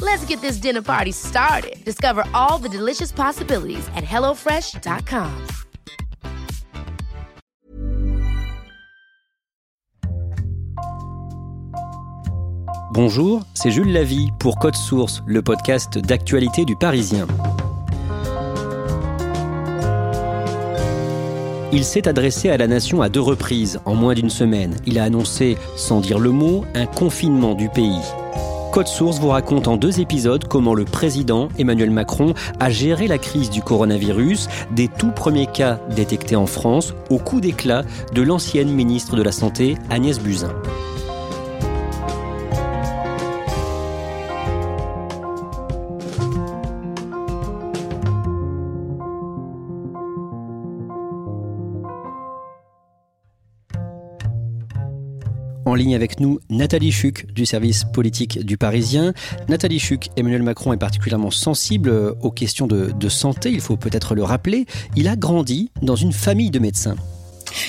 Let's get this dinner party started. Discover all the delicious possibilities at hellofresh.com. Bonjour, c'est Jules Lavie pour Code Source, le podcast d'actualité du Parisien. Il s'est adressé à la nation à deux reprises en moins d'une semaine. Il a annoncé, sans dire le mot, un confinement du pays. Code Source vous raconte en deux épisodes comment le président Emmanuel Macron a géré la crise du coronavirus, des tout premiers cas détectés en France, au coup d'éclat de l'ancienne ministre de la Santé Agnès Buzyn. En ligne avec nous, Nathalie Chuc du service politique du Parisien. Nathalie Chuc, Emmanuel Macron est particulièrement sensible aux questions de, de santé, il faut peut-être le rappeler. Il a grandi dans une famille de médecins.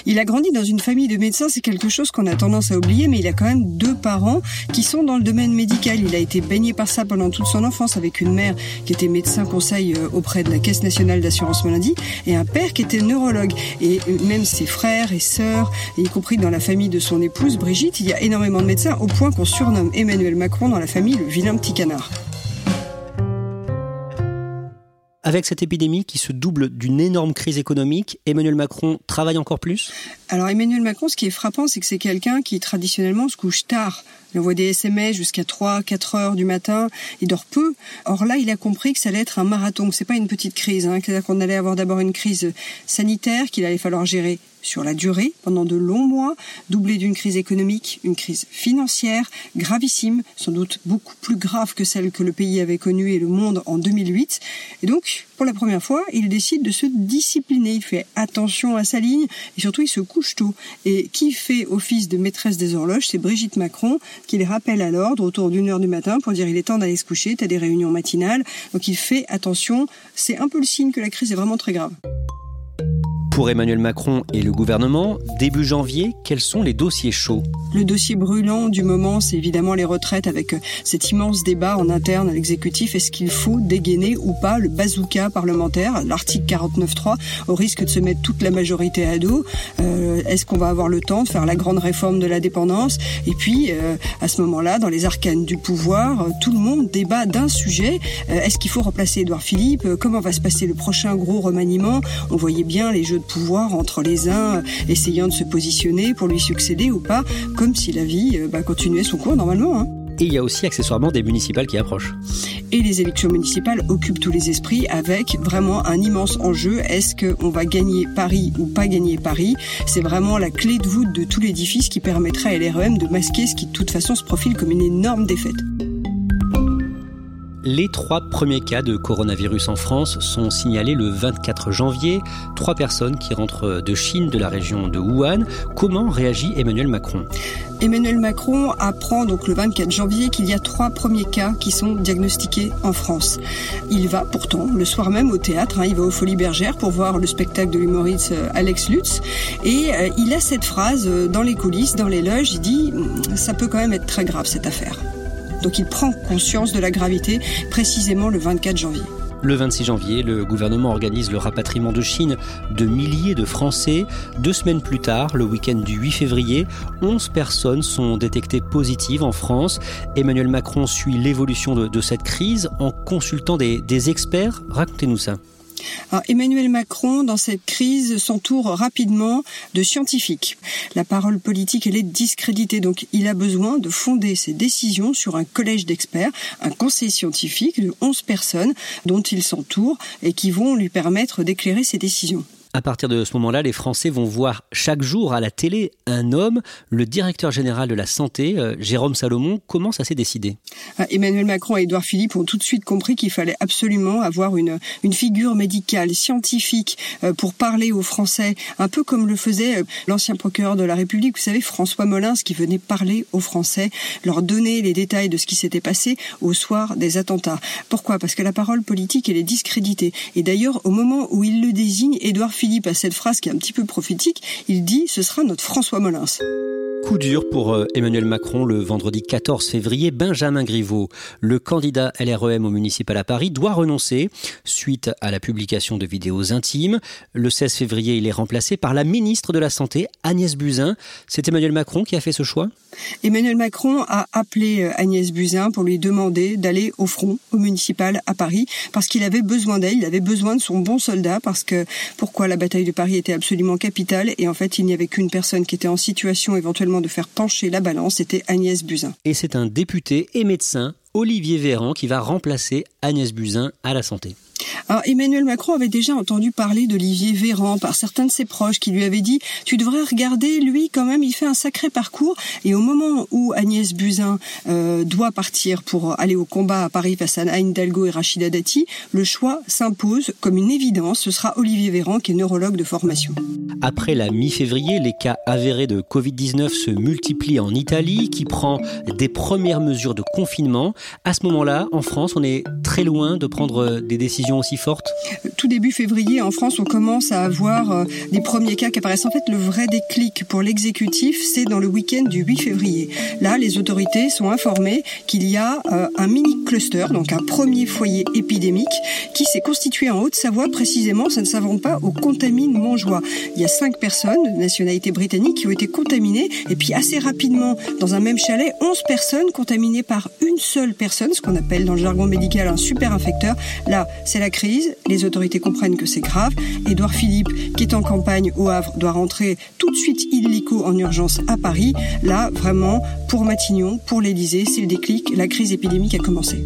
Il a grandi dans une famille de médecins, c'est quelque chose qu'on a tendance à oublier, mais il a quand même deux parents qui sont dans le domaine médical. Il a été baigné par ça pendant toute son enfance avec une mère qui était médecin conseil euh, auprès de la Caisse nationale d'assurance maladie et un père qui était neurologue. Et euh, même ses frères et sœurs, y compris dans la famille de son épouse Brigitte, il y a énormément de médecins au point qu'on surnomme Emmanuel Macron dans la famille le vilain petit canard. Avec cette épidémie qui se double d'une énorme crise économique, Emmanuel Macron travaille encore plus? Alors Emmanuel Macron, ce qui est frappant, c'est que c'est quelqu'un qui traditionnellement se couche tard. Il envoie des SMS jusqu'à 3, 4 heures du matin. Il dort peu. Or là, il a compris que ça allait être un marathon. C'est pas une petite crise. Hein. C'est-à-dire qu'on allait avoir d'abord une crise sanitaire qu'il allait falloir gérer sur la durée, pendant de longs mois, doublée d'une crise économique, une crise financière gravissime, sans doute beaucoup plus grave que celle que le pays avait connue et le monde en 2008. Et donc, pour la première fois, il décide de se discipliner. Il fait attention à sa ligne et surtout, il se couche tôt. Et qui fait office de maîtresse des horloges, c'est Brigitte Macron, qui les rappelle à l'ordre autour d'une heure du matin pour dire il est temps d'aller se coucher, t'as des réunions matinales. Donc il fait attention. C'est un peu le signe que la crise est vraiment très grave. Pour Emmanuel Macron et le gouvernement, début janvier, quels sont les dossiers chauds? Le dossier brûlant du moment, c'est évidemment les retraites avec cet immense débat en interne à l'exécutif. Est-ce qu'il faut dégainer ou pas le bazooka parlementaire, l'article 49.3, au risque de se mettre toute la majorité à dos. Euh, Est-ce qu'on va avoir le temps de faire la grande réforme de la dépendance? Et puis, euh, à ce moment-là, dans les arcanes du pouvoir, euh, tout le monde débat d'un sujet. Euh, Est-ce qu'il faut remplacer Édouard Philippe? Euh, Comment va se passer le prochain gros remaniement? On voyait bien les jeux pouvoir entre les uns essayant de se positionner pour lui succéder ou pas, comme si la vie euh, bah, continuait son cours normalement. Hein. Et il y a aussi accessoirement des municipales qui approchent. Et les élections municipales occupent tous les esprits avec vraiment un immense enjeu. Est-ce qu'on va gagner Paris ou pas gagner Paris? C'est vraiment la clé de voûte de tout l'édifice qui permettra à LREM de masquer ce qui de toute façon se profile comme une énorme défaite. Les trois premiers cas de coronavirus en France sont signalés le 24 janvier. Trois personnes qui rentrent de Chine, de la région de Wuhan. Comment réagit Emmanuel Macron? Emmanuel Macron apprend donc le 24 janvier qu'il y a trois premiers cas qui sont diagnostiqués en France. Il va pourtant le soir même au théâtre, hein, il va aux Folies Bergères pour voir le spectacle de l'humoriste euh, Alex Lutz et euh, il a cette phrase euh, dans les coulisses, dans les loges, il dit Hum, ça peut quand même être très grave cette affaire. Donc il prend conscience de la gravité précisément le 24 janvier. Le 26 janvier, le gouvernement organise le rapatriement de Chine de milliers de Français. Deux semaines plus tard, le week-end du 8 février, 11 personnes sont détectées positives en France. Emmanuel Macron suit l'évolution de, cette crise en consultant des experts. Racontez-nous ça. Emmanuel Macron, dans cette crise, s'entoure rapidement de scientifiques. La parole politique, elle est discréditée, donc il a besoin de fonder ses décisions sur un collège d'experts, un conseil scientifique de 11 personnes dont il s'entoure et qui vont lui permettre d'éclairer ses décisions. À partir de ce moment-là, les Français vont voir chaque jour à la télé un homme, le directeur général de la santé, euh, Jérôme Salomon. Comment ça s'est décidé? Ah, Emmanuel Macron et Édouard Philippe ont tout de suite compris qu'il fallait absolument avoir une, une figure médicale, scientifique, euh, pour parler aux Français, un peu comme le faisait euh, l'ancien procureur de la République, vous savez, François Molins, qui venait parler aux Français, leur donner les détails de ce qui s'était passé au soir des attentats. Pourquoi? Parce que la parole politique, elle est discréditée. Et d'ailleurs, au moment où il le désigne, Édouard Philippe Philippe à cette phrase qui est un petit peu prophétique. Il dit ce sera notre François Molins. Coup dur pour euh, Emmanuel Macron le vendredi 14 février. Benjamin Griveaux, le candidat LREM au municipal à Paris, doit renoncer suite à la publication de vidéos intimes. Le 16 février, il est remplacé par la ministre de la Santé, Agnès Buzyn. C'est Emmanuel Macron qui a fait ce choix? Emmanuel Macron a appelé euh, Agnès Buzyn pour lui demander d'aller au front, au municipal à Paris, parce qu'il avait besoin d'elle, il avait besoin de son bon soldat, parce que pourquoi la bataille de Paris était absolument capitale, et en fait il n'y avait qu'une personne qui était en situation éventuellement de faire pencher la balance, c'était Agnès Buzyn. Et c'est un député et médecin, Olivier Véran, qui va remplacer Agnès Buzyn à la santé. Emmanuel Macron avait déjà entendu parler d'Olivier Véran par certains de ses proches qui lui avaient dit tu devrais regarder lui quand même il fait un sacré parcours et au moment où Agnès Buzyn euh, doit partir pour aller au combat à Paris face à Hidalgo et Rachida Dati le choix s'impose comme une évidence. Ce sera Olivier Véran qui est neurologue de formation. Après la mi-février les cas avérés de Covid-19 se multiplient en Italie qui prend des premières mesures de confinement. À ce moment-là en France on est très loin de prendre des décisions aussi forte Tout début février, en France, on commence à avoir euh, des premiers cas qui apparaissent. En fait, le vrai déclic pour l'exécutif, c'est dans le week-end du 8 février. Là, les autorités sont informées qu'il y a euh, un mini cluster, donc un premier foyer épidémique, qui s'est constitué en Haute-Savoie, précisément, ça ne s'invente pas, au contamine Montjoie. Il y a cinq personnes de nationalité britannique qui ont été contaminées, et puis assez rapidement, dans un même chalet, 11 personnes contaminées par une seule personne, ce qu'on appelle dans le jargon médical un super infecteur. Là, c'est la crise, les autorités comprennent que c'est grave. Édouard Philippe, qui est en campagne au Havre, doit rentrer tout de suite illico en urgence à Paris. Là, vraiment, pour Matignon, pour l'Élysée, c'est le déclic, la crise épidémique a commencé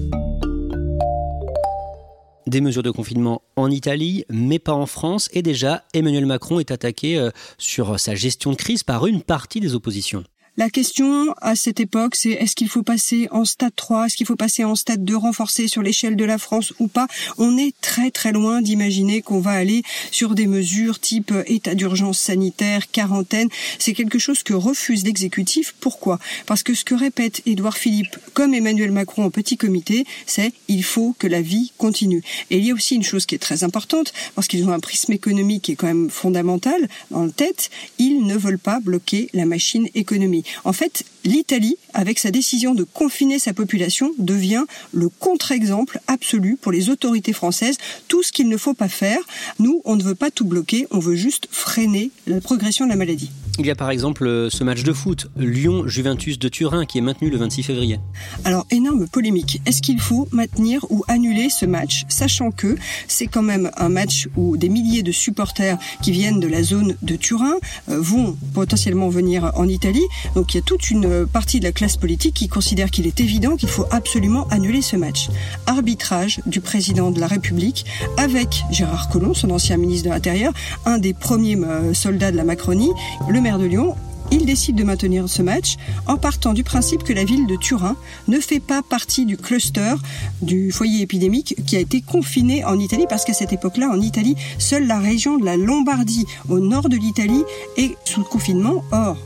des mesures de confinement en Italie, mais pas en France. Et déjà, Emmanuel Macron est attaqué euh, sur sa gestion de crise par une partie des oppositions. La question à cette époque, c'est est-ce qu'il faut passer en stade 3, est-ce qu'il faut passer en stade 2 renforcé sur l'échelle de la France ou pas? On est très très loin d'imaginer qu'on va aller sur des mesures type état d'urgence sanitaire, quarantaine. C'est quelque chose que refuse l'exécutif. Pourquoi? Parce que ce que répète Édouard Philippe comme Emmanuel Macron en petit comité, c'est il faut que la vie continue. Et il y a aussi une chose qui est très importante, parce qu'ils ont un prisme économique qui est quand même fondamental dans le tête, ils ne veulent pas bloquer la machine économique. En fait, l'Italie, avec sa décision de confiner sa population, devient le contre-exemple absolu pour les autorités françaises. Tout ce qu'il ne faut pas faire. Nous, on ne veut pas tout bloquer, on veut juste freiner la progression de la maladie. Il y a par exemple euh, ce match de foot, Lyon-Juventus de Turin, qui est maintenu le 26 février. Alors, énorme polémique. Est-ce qu'il faut maintenir ou annuler ce match, sachant que c'est quand même un match où des milliers de supporters qui viennent de la zone de Turin euh, vont potentiellement venir en Italie? Donc, il y a toute une partie de la classe politique qui considère qu'il est évident qu'il faut absolument annuler ce match. Arbitrage du président de la République avec Gérard Collomb, son ancien ministre de l'Intérieur, un des premiers euh, soldats de la Macronie, de Lyon, il décide de maintenir ce match en partant du principe que la ville de Turin ne fait pas partie du cluster du foyer épidémique qui a été confiné en Italie parce qu'à cette époque-là, en Italie, seule la région de la Lombardie au nord de l'Italie est sous confinement. Or,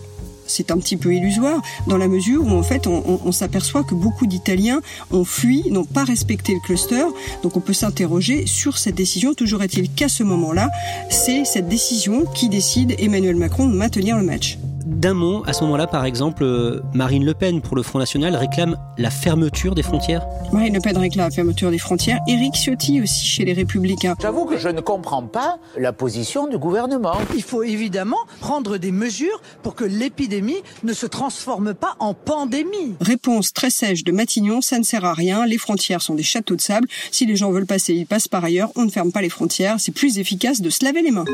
c'est un petit peu illusoire dans la mesure où en fait on, on s'aperçoit que beaucoup d'Italiens ont fui, n'ont pas respecté le cluster. Donc on peut s'interroger sur cette décision. Toujours est-il qu'à ce moment-là, c'est cette décision qui décide Emmanuel Macron de maintenir le match. D'un mot, à ce moment-là, par exemple, euh, Marine Le Pen, pour le Front National, réclame la fermeture des frontières Marine Le Pen réclame la fermeture des frontières. Éric Ciotti aussi chez les Républicains. J'avoue que je ne comprends pas la position du gouvernement. Il faut évidemment prendre des mesures pour que l'épidémie ne se transforme pas en pandémie. Réponse très sèche de Matignon, ça ne sert à rien, les frontières sont des châteaux de sable, si les gens veulent passer, ils passent par ailleurs, on ne ferme pas les frontières, c'est plus efficace de se laver les mains.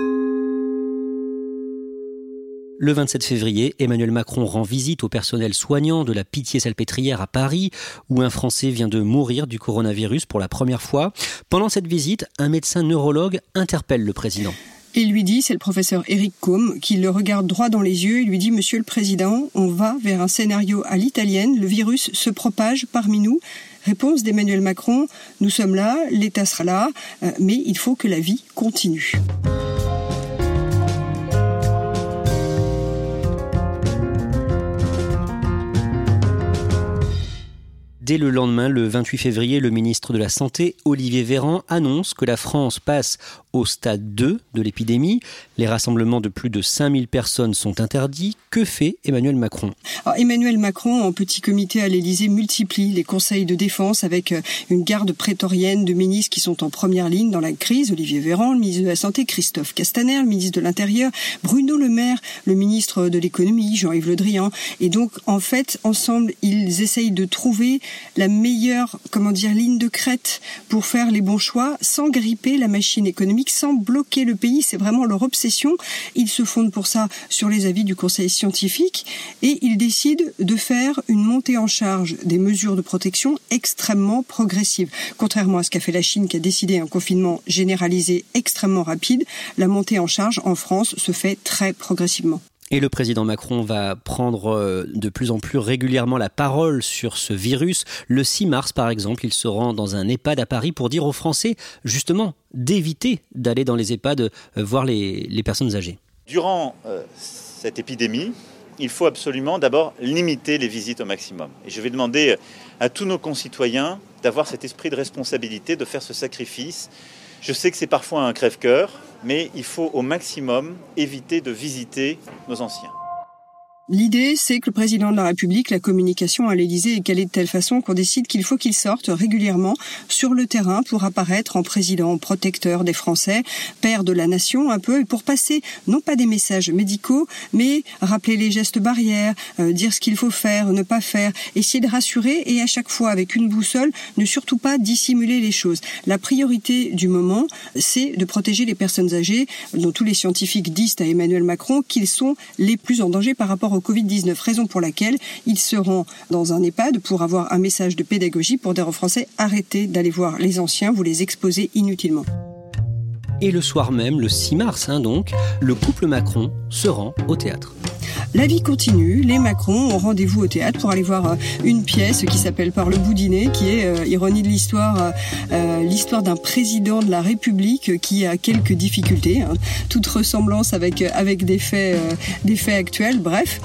Le 27 février, Emmanuel Macron rend visite au personnel soignant de la Pitié-Salpêtrière à Paris, où un Français vient de mourir du coronavirus pour la première fois. Pendant cette visite, un médecin neurologue interpelle le président. Il lui dit, c'est le professeur Eric Combe, qui le regarde droit dans les yeux et lui dit, Monsieur le Président, on va vers un scénario à l'italienne, le virus se propage parmi nous. Réponse d'Emmanuel Macron, nous sommes là, l'État sera là, euh, mais il faut que la vie continue. Dès le lendemain, le 28 février, le ministre de la Santé, Olivier Véran, annonce que la France passe au stade 2 de l'épidémie. Les rassemblements de plus de 5000 personnes sont interdits. Que fait Emmanuel Macron? Emmanuel Macron, en petit comité à l'Élysée, multiplie les conseils de défense avec euh, une garde prétorienne de ministres qui sont en première ligne dans la crise. Olivier Véran, le ministre de la Santé, Christophe Castaner, le ministre de l'Intérieur, Bruno Le Maire, le ministre de l'Économie, Jean-Yves Le Drian. Et donc, en fait, ensemble, ils essayent de trouver la meilleure, comment dire, ligne de crête pour faire les bons choix sans gripper la machine économique, sans bloquer le pays. C'est vraiment leur obsession. Ils se fondent pour ça sur les avis du Conseil scientifique et ils décident de faire une montée en charge des mesures de protection extrêmement progressive. Contrairement à ce qu'a fait la Chine qui a décidé un confinement généralisé extrêmement rapide, la montée en charge en France se fait très progressivement. Et le président Macron va prendre euh, de plus en plus régulièrement la parole sur ce virus. Le 6 mars, par exemple, il se rend dans un EHPAD à Paris pour dire aux Français, justement, d'éviter d'aller dans les EHPAD euh, voir les, personnes âgées. Durant euh, cette épidémie, il faut absolument d'abord limiter les visites au maximum. Et je vais demander à tous nos concitoyens d'avoir cet esprit de responsabilité, de faire ce sacrifice. Je sais que c'est parfois un crève-cœur, mais il faut au maximum éviter de visiter nos anciens. L'idée, c'est que le président de la République, la communication à l'Élysée est calée de telle façon qu'on décide qu'il faut qu'il sorte régulièrement sur le terrain pour apparaître en président protecteur des Français, père de la nation un peu, et pour passer non pas des messages médicaux, mais rappeler les gestes barrières, euh, dire ce qu'il faut faire, ne pas faire, essayer de rassurer et à chaque fois avec une boussole, ne surtout pas dissimuler les choses. La priorité du moment, c'est de protéger les personnes âgées, dont tous les scientifiques disent à Emmanuel Macron qu'ils sont les plus en danger par rapport au Covid-19, raison pour laquelle il se rend dans un EHPAD pour avoir un message de pédagogie pour dire aux Français arrêtez d'aller voir les anciens, vous les exposez inutilement. Et le soir même, le 6 mars hein, donc, le couple Macron se rend au théâtre. La vie continue. Les Macron ont rendez-vous au théâtre pour aller voir euh, une pièce qui s'appelle Par le bout dîner, qui est, euh, ironie de l'histoire, euh, l'histoire d'un président de la République qui a quelques difficultés, hein. toute ressemblance avec avec des faits, des faits actuels. Bref,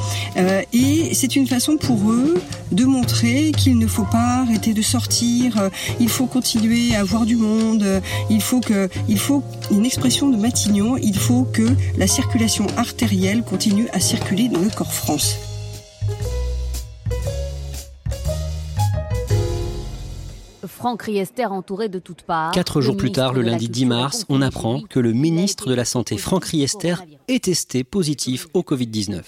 et c'est une façon pour eux de montrer qu'il ne faut pas arrêter de sortir, il faut continuer à voir du monde, il faut que, il faut une expression de Matignon, il faut que la circulation artérielle continue à circuler dans le corps France. Franck Riester entouré de toutes parts. Quatre jours plus tard, le lundi 10 mars, on apprend que le ministre de la Santé, Franck Riester, est testé positif au Covid-19.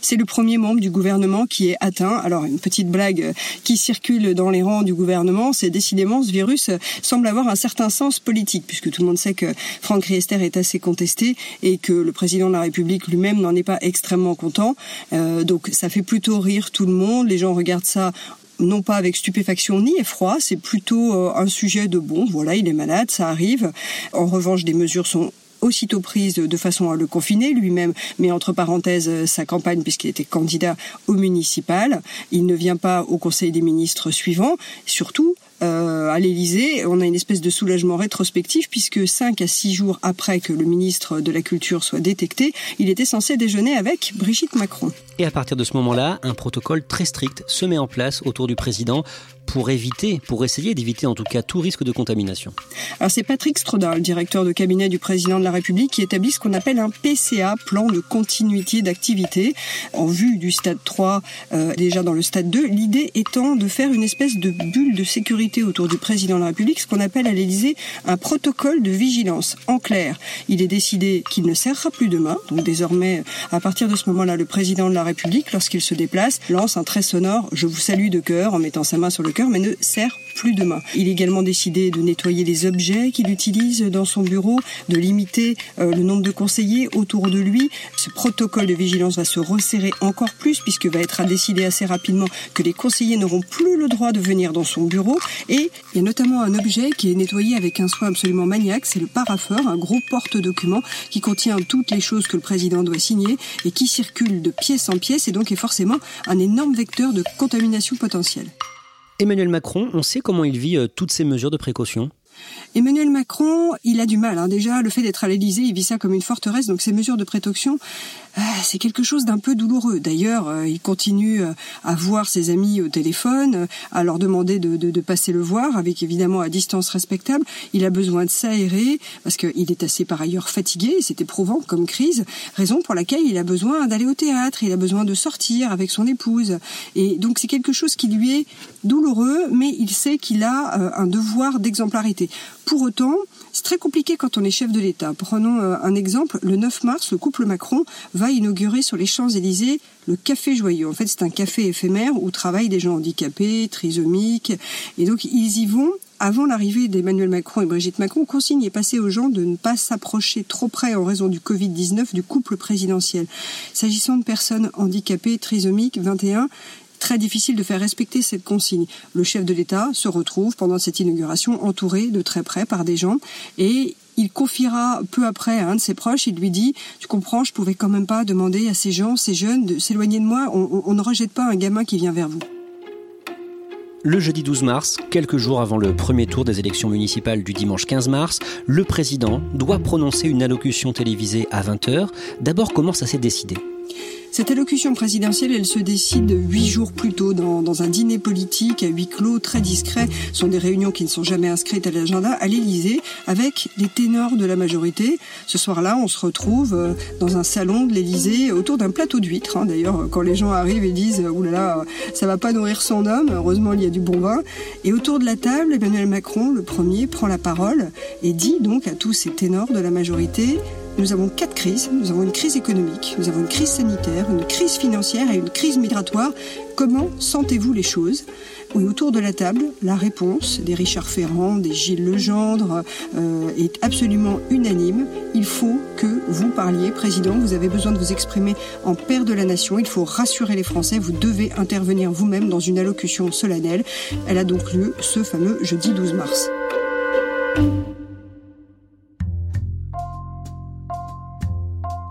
C'est le premier membre du gouvernement qui est atteint. Alors une petite blague euh, qui circule dans les rangs du gouvernement, c'est décidément ce virus euh, semble avoir un certain sens politique, puisque tout le monde sait que Franck Riester est assez contesté et que le président de la République lui-même n'en est pas extrêmement content. Euh, donc ça fait plutôt rire tout le monde. Les gens regardent ça non pas avec stupéfaction ni effroi, c'est plutôt un sujet de bon, voilà, il est malade, ça arrive. En revanche, des mesures sont aussitôt prise de façon à le confiner. Lui-même met entre parenthèses euh, sa campagne puisqu'il était candidat au municipal. Il ne vient pas au Conseil des ministres suivant. Surtout, euh, à l'Élysée, on a une espèce de soulagement rétrospectif puisque cinq à six jours après que le ministre de la Culture soit détecté, il était censé déjeuner avec Brigitte Macron. Et à partir de ce moment-là, un protocole très strict se met en place autour du président pour éviter, pour essayer d'éviter en tout cas tout risque de contamination. Alors c'est Patrick Strodal, directeur de cabinet du président de la République, qui établit ce qu'on appelle un PCA, plan de continuité d'activité, en vue du stade 3, euh, déjà dans le stade 2, l'idée étant de faire une espèce de bulle de sécurité autour du président de la République, ce qu'on appelle à l'Élysée un protocole de vigilance. En clair, il est décidé qu'il ne serrera plus de main, donc désormais, à partir de ce moment-là, le président de la République, lorsqu'il se déplace, lance un très sonore « Je vous salue de cœur » en mettant sa main sur le cœur, mais ne serre plus de main. Il est également décidé de nettoyer les objets qu'il utilise dans son bureau, de limiter euh, le nombre de conseillers autour de lui. Ce protocole de vigilance va se resserrer encore plus puisque va être décidé assez rapidement que les conseillers n'auront plus le droit de venir dans son bureau. Et il y a notamment un objet qui est nettoyé avec un soin absolument maniaque, c'est le parapheur, un gros porte-document qui contient toutes les choses que le président doit signer et qui circule de pièce en pièce et donc est forcément un énorme vecteur de contamination potentielle. Emmanuel Macron, on sait comment il vit euh, toutes ces mesures de précaution Emmanuel Macron, il a du mal. Hein. Déjà, le fait d'être à l'Élysée, il vit ça comme une forteresse. Donc, ces mesures de précaution, euh, c'est quelque chose d'un peu douloureux. D'ailleurs, euh, il continue euh, à voir ses amis au téléphone, à leur demander de, de, de, passer le voir, avec évidemment à distance respectable. Il a besoin de s'aérer parce qu'il est assez par ailleurs fatigué. C'est éprouvant comme crise, raison pour laquelle il a besoin d'aller au théâtre. Il a besoin de sortir avec son épouse. Et donc, c'est quelque chose qui lui est douloureux, mais il sait qu'il a un devoir d'exemplarité. Pour autant, c'est très compliqué quand on est chef de l'État. Prenons euh, un exemple. Le 9 mars, le couple Macron va inaugurer sur les Champs-Élysées le Café Joyeux. En fait, c'est un café éphémère où travaillent des gens handicapés, trisomiques. Et donc, ils y vont avant l'arrivée d'Emmanuel Macron et Brigitte Macron, consigne est passée aux gens de ne pas s'approcher trop près en raison du Covid-19 du couple présidentiel. S'agissant de personnes handicapées, trisomiques, 21, très difficile de faire respecter cette consigne. Le chef de l'État se retrouve pendant cette inauguration entouré de très près par des gens et il confiera peu après à un de ses proches, il lui dit, tu comprends, je pouvais quand même pas demander à ces gens, ces jeunes, de s'éloigner de moi, on, on ne rejette pas un gamin qui vient vers vous. Le jeudi 12 mars, quelques jours avant le premier tour des élections municipales du dimanche 15 mars, le président doit prononcer une allocution télévisée à 20h. D'abord, comment ça s'est décidé? Cette allocution présidentielle, elle se décide huit jours plus tôt dans, un dîner politique à huis clos très discret. Ce sont des réunions qui ne sont jamais inscrites à l'agenda à l'Élysée avec les ténors de la majorité. Ce soir-là, on se retrouve euh, dans un salon de l'Élysée autour d'un plateau d'huîtres. Hein. D'ailleurs, quand les gens arrivent et disent « oulala, là là, ça va pas nourrir son homme », heureusement il y a du bon vin. Et autour de la table, Emmanuel Macron, le premier, prend la parole et dit donc à tous ces ténors de la majorité nous avons quatre crises. Nous avons une crise économique, nous avons une crise sanitaire, une crise financière et une crise migratoire. Comment sentez-vous les choses? Oui, autour de la table, la réponse des Richard Ferrand, des Gilles Legendre euh, est absolument unanime. Il faut que vous parliez, Président, vous avez besoin de vous exprimer en père de la nation. Il faut rassurer les Français. Vous devez intervenir vous-même dans une allocution solennelle. Elle a donc lieu ce fameux jeudi 12 mars.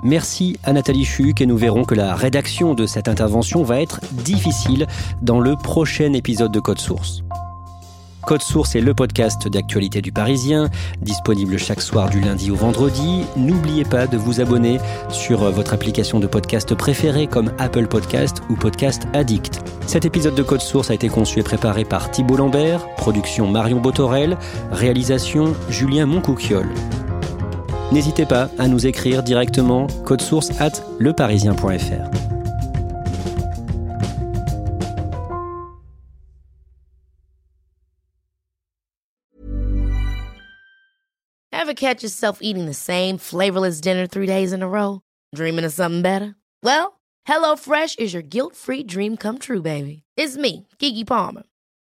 Merci à Nathalie Chuc et nous verrons que la rédaction de cette intervention va être difficile dans le prochain épisode de Code Source. Code Source est le podcast d'actualité du Parisien, disponible chaque soir du lundi au vendredi. N'oubliez pas de vous abonner sur votre application de podcast préférée comme Apple Podcast ou Podcast Addict. Cet épisode de Code Source a été conçu et préparé par Thibault Lambert, production Marion Botorel, réalisation Julien Moncouquiole. N'hésitez pas à nous écrire directement code source at leparisien.fr. Ever catch yourself eating the same flavorless dinner three days in a row? Dreaming of something better? Well, HelloFresh is your guilt-free dream come true, baby. It's me, Kiki Palmer.